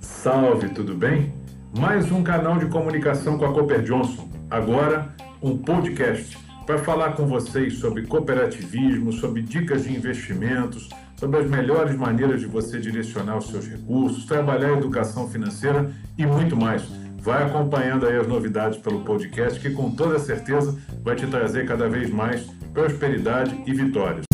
Salve, tudo bem? Mais um canal de comunicação com a Cooper Johnson. Agora, um podcast para falar com vocês sobre cooperativismo, sobre dicas de investimentos, sobre as melhores maneiras de você direcionar os seus recursos, trabalhar a educação financeira e muito mais. Vai acompanhando aí as novidades pelo podcast que com toda certeza vai te trazer cada vez mais prosperidade e vitórias.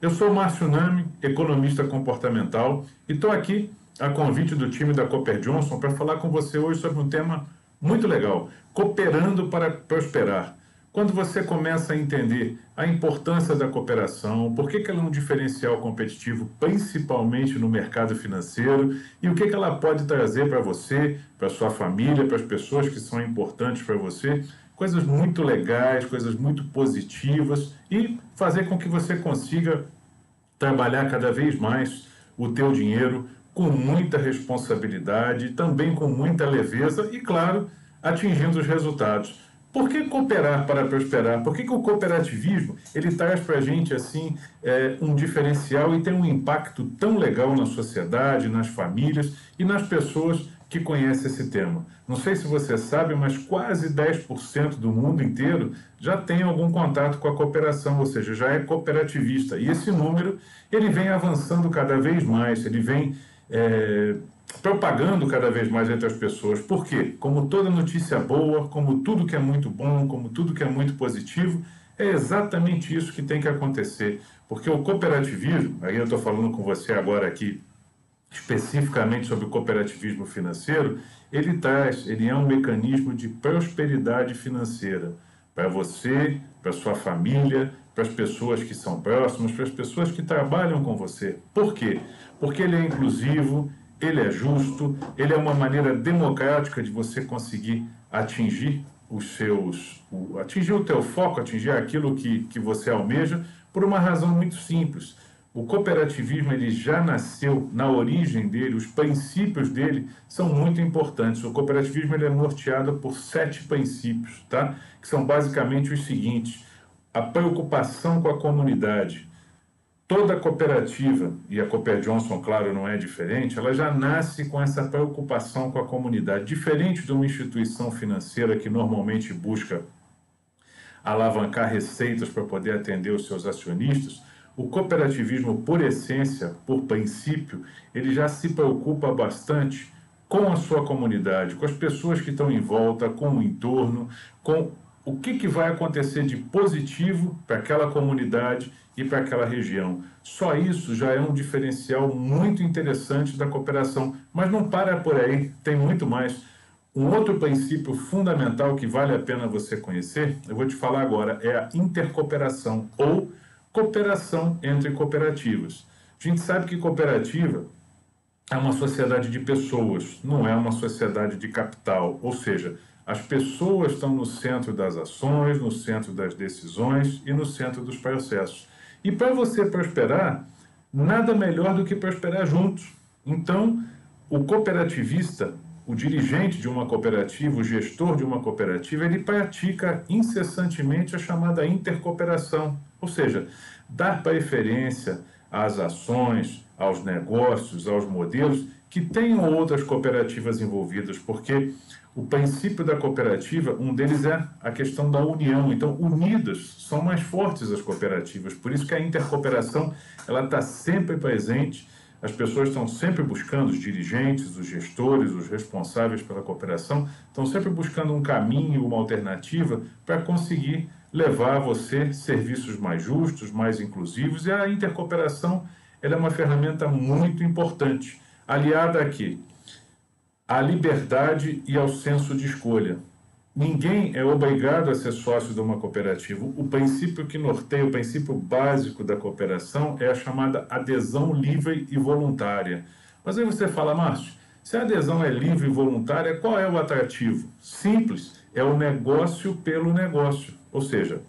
Eu sou Márcio Nami, economista comportamental, e estou aqui a convite do time da Cooper Johnson para falar com você hoje sobre um tema muito legal: cooperando para prosperar. Quando você começa a entender a importância da cooperação, por que, que ela é um diferencial competitivo, principalmente no mercado financeiro, e o que, que ela pode trazer para você, para sua família, para as pessoas que são importantes para você, coisas muito legais, coisas muito positivas e fazer com que você consiga trabalhar cada vez mais o teu dinheiro com muita responsabilidade, também com muita leveza e, claro, atingindo os resultados. Por que cooperar para prosperar? Por que, que o cooperativismo ele traz para a gente assim é, um diferencial e tem um impacto tão legal na sociedade, nas famílias e nas pessoas que conhece esse tema. Não sei se você sabe, mas quase 10% do mundo inteiro já tem algum contato com a cooperação, ou seja, já é cooperativista. E esse número ele vem avançando cada vez mais, ele vem é, propagando cada vez mais entre as pessoas. Por quê? Como toda notícia boa, como tudo que é muito bom, como tudo que é muito positivo, é exatamente isso que tem que acontecer. Porque o cooperativismo, aí eu estou falando com você agora aqui especificamente sobre o cooperativismo financeiro, ele traz, ele é um mecanismo de prosperidade financeira para você, para sua família, para as pessoas que são próximas, para as pessoas que trabalham com você. Por quê? Porque ele é inclusivo, ele é justo, ele é uma maneira democrática de você conseguir atingir os seus, atingir o teu foco, atingir aquilo que, que você almeja, por uma razão muito simples o cooperativismo ele já nasceu na origem dele, os princípios dele são muito importantes. O cooperativismo ele é norteado por sete princípios, tá? que são basicamente os seguintes: a preocupação com a comunidade. Toda cooperativa, e a Cooper Johnson, claro, não é diferente, ela já nasce com essa preocupação com a comunidade. Diferente de uma instituição financeira que normalmente busca alavancar receitas para poder atender os seus acionistas, o cooperativismo, por essência, por princípio, ele já se preocupa bastante com a sua comunidade, com as pessoas que estão em volta, com o entorno, com o que, que vai acontecer de positivo para aquela comunidade e para aquela região. Só isso já é um diferencial muito interessante da cooperação, mas não para por aí, tem muito mais. Um outro princípio fundamental que vale a pena você conhecer, eu vou te falar agora, é a intercooperação ou cooperação entre cooperativas. A gente sabe que cooperativa é uma sociedade de pessoas, não é uma sociedade de capital. Ou seja, as pessoas estão no centro das ações, no centro das decisões e no centro dos processos. E para você prosperar, nada melhor do que prosperar juntos. Então, o cooperativista, o dirigente de uma cooperativa, o gestor de uma cooperativa, ele pratica incessantemente a chamada intercooperação. Ou seja, dar preferência às ações, aos negócios, aos modelos que tenham outras cooperativas envolvidas, porque o princípio da cooperativa, um deles é a questão da união. Então, unidas são mais fortes as cooperativas. Por isso que a intercooperação ela está sempre presente. As pessoas estão sempre buscando, os dirigentes, os gestores, os responsáveis pela cooperação, estão sempre buscando um caminho, uma alternativa para conseguir levar a você serviços mais justos, mais inclusivos, e a intercooperação é uma ferramenta muito importante, aliada aqui à liberdade e ao senso de escolha. Ninguém é obrigado a ser sócio de uma cooperativa. O princípio que norteia, o princípio básico da cooperação é a chamada adesão livre e voluntária. Mas aí você fala, Márcio, se a adesão é livre e voluntária, qual é o atrativo? Simples, é o negócio pelo negócio. Ou seja,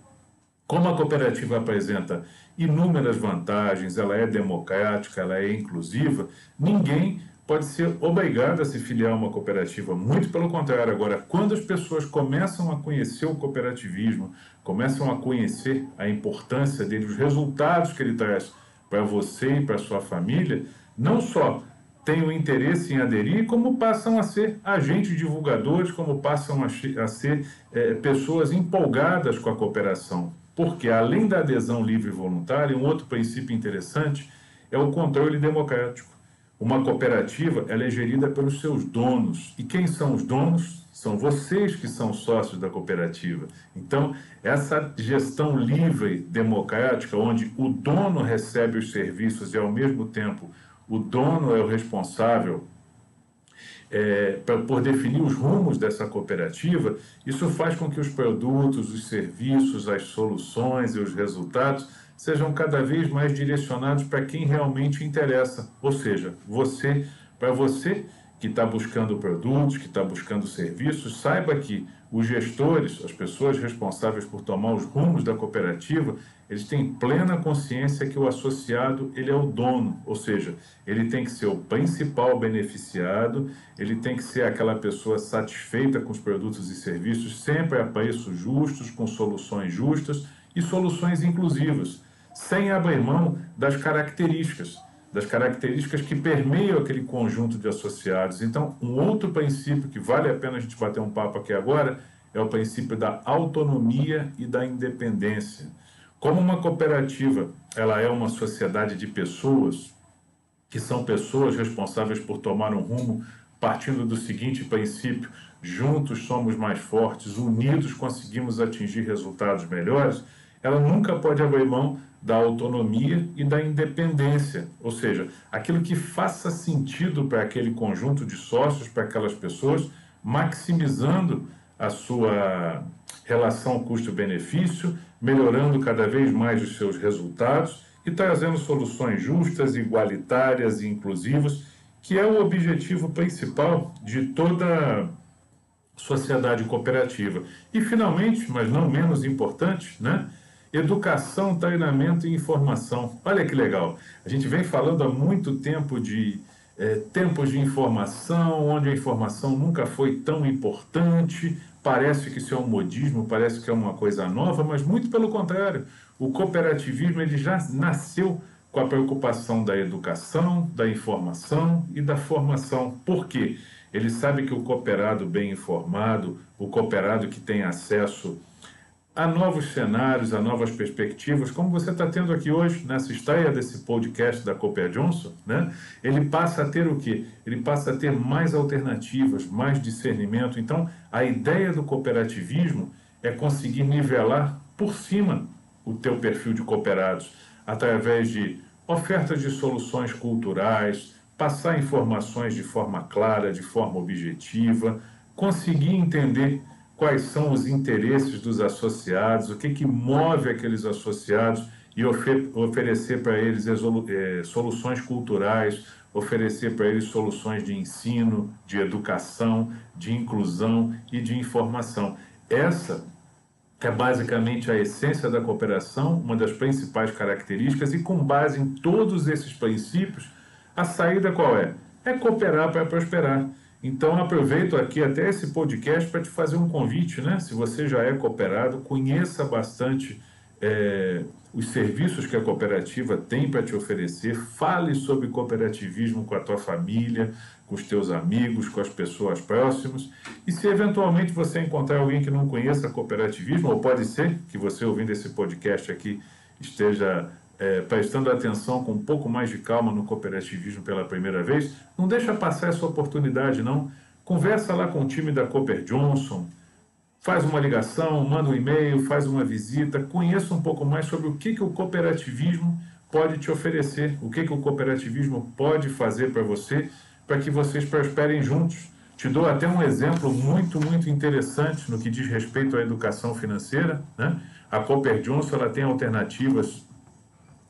como a cooperativa apresenta inúmeras vantagens, ela é democrática, ela é inclusiva, ninguém pode ser obrigado a se filiar a uma cooperativa. Muito pelo contrário. Agora, quando as pessoas começam a conhecer o cooperativismo, começam a conhecer a importância dele, os resultados que ele traz para você e para sua família, não só têm o interesse em aderir, como passam a ser agentes divulgadores, como passam a, ser é, pessoas empolgadas com a cooperação. Porque, além da adesão livre e voluntária, um outro princípio interessante é o controle democrático. Uma cooperativa ela é gerida pelos seus donos. E quem são os donos? São vocês que são sócios da cooperativa. Então, essa gestão livre, democrática, onde o dono recebe os serviços e, ao mesmo tempo, o dono é o responsável é, por definir os rumos dessa cooperativa, isso faz com que os produtos, os serviços, as soluções e os resultados sejam cada vez mais direcionados para quem realmente interessa, ou seja, você, para você que está buscando produtos, que está buscando serviços, saiba que os gestores, as pessoas responsáveis por tomar os rumos da cooperativa, eles têm plena consciência que o associado ele é o dono, ou seja, ele tem que ser o principal beneficiado, ele tem que ser aquela pessoa satisfeita com os produtos e serviços, sempre a preços justos, com soluções justas e soluções inclusivas sem abrir mão das características, das características que permeiam aquele conjunto de associados. Então, um outro princípio que vale a pena a gente bater um papo aqui agora é o princípio da autonomia e da independência. Como uma cooperativa, ela é uma sociedade de pessoas, que são pessoas responsáveis por tomar um rumo partindo do seguinte princípio: juntos somos mais fortes, unidos conseguimos atingir resultados melhores. Ela nunca pode abrir mão da autonomia e da independência, ou seja, aquilo que faça sentido para aquele conjunto de sócios, para aquelas pessoas, maximizando a sua relação custo-benefício, melhorando cada vez mais os seus resultados e trazendo soluções justas, igualitárias e inclusivas, que é o objetivo principal de toda sociedade cooperativa. E finalmente, mas não menos importante, né? Educação, treinamento e informação. Olha que legal. A gente vem falando há muito tempo de é, tempos de informação, onde a informação nunca foi tão importante. Parece que isso é um modismo, parece que é uma coisa nova, mas muito pelo contrário. O cooperativismo ele já nasceu com a preocupação da educação, da informação e da formação. Por quê? Ele sabe que o cooperado bem informado, o cooperado que tem acesso a novos cenários, a novas perspectivas, como você está tendo aqui hoje, nessa estreia desse podcast da Cooper Johnson, né? ele passa a ter o quê? Ele passa a ter mais alternativas, mais discernimento. Então, a ideia do cooperativismo é conseguir nivelar por cima o teu perfil de cooperados, através de ofertas de soluções culturais, passar informações de forma clara, de forma objetiva, conseguir entender quais são os interesses dos associados, o que, que move aqueles associados e ofer oferecer para eles é, soluções culturais, oferecer para eles soluções de ensino, de educação, de inclusão e de informação. Essa é basicamente a essência da cooperação, uma das principais características, e com base em todos esses princípios, a saída qual é? É cooperar para prosperar. Então, aproveito aqui até esse podcast para te fazer um convite, né? Se você já é cooperado, conheça bastante é, os serviços que a cooperativa tem para te oferecer, fale sobre cooperativismo com a tua família, com os teus amigos, com as pessoas próximas. E se eventualmente você encontrar alguém que não conheça cooperativismo, ou pode ser que você ouvindo esse podcast aqui esteja é, prestando atenção com um pouco mais de calma no cooperativismo pela primeira vez, não deixa passar essa oportunidade, não. Conversa lá com o time da Cooper Johnson, faz uma ligação, manda um e-mail, faz uma visita, conheça um pouco mais sobre o que, que o cooperativismo pode te oferecer, o que, que o cooperativismo pode fazer para você, para que vocês prosperem juntos. Te dou até um exemplo muito, muito interessante no que diz respeito à educação financeira. Né? A Cooper Johnson ela tem alternativas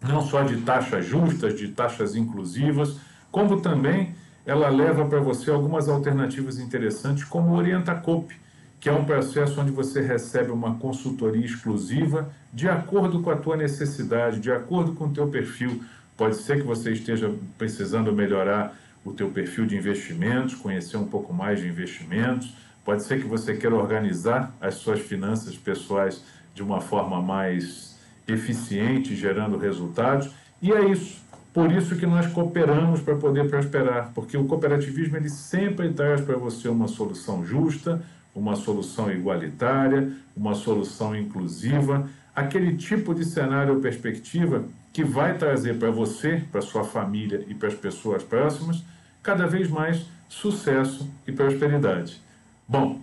não só de taxas justas, de taxas inclusivas, como também ela leva para você algumas alternativas interessantes, como o Orientacop, que é um processo onde você recebe uma consultoria exclusiva de acordo com a tua necessidade, de acordo com o teu perfil. Pode ser que você esteja precisando melhorar o teu perfil de investimentos, conhecer um pouco mais de investimentos. Pode ser que você queira organizar as suas finanças pessoais de uma forma mais eficiente, gerando resultados. E é isso. Por isso que nós cooperamos para poder prosperar, porque o cooperativismo ele sempre traz para você uma solução justa, uma solução igualitária, uma solução inclusiva, aquele tipo de cenário ou perspectiva que vai trazer para você, para sua família e para as pessoas próximas, cada vez mais sucesso e prosperidade. Bom,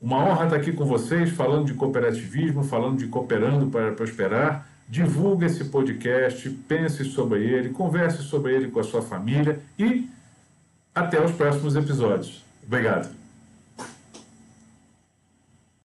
uma honra estar aqui com vocês, falando de cooperativismo, falando de cooperando para prosperar. Divulgue esse podcast, pense sobre ele, converse sobre ele com a sua família e até os próximos episódios. Obrigado.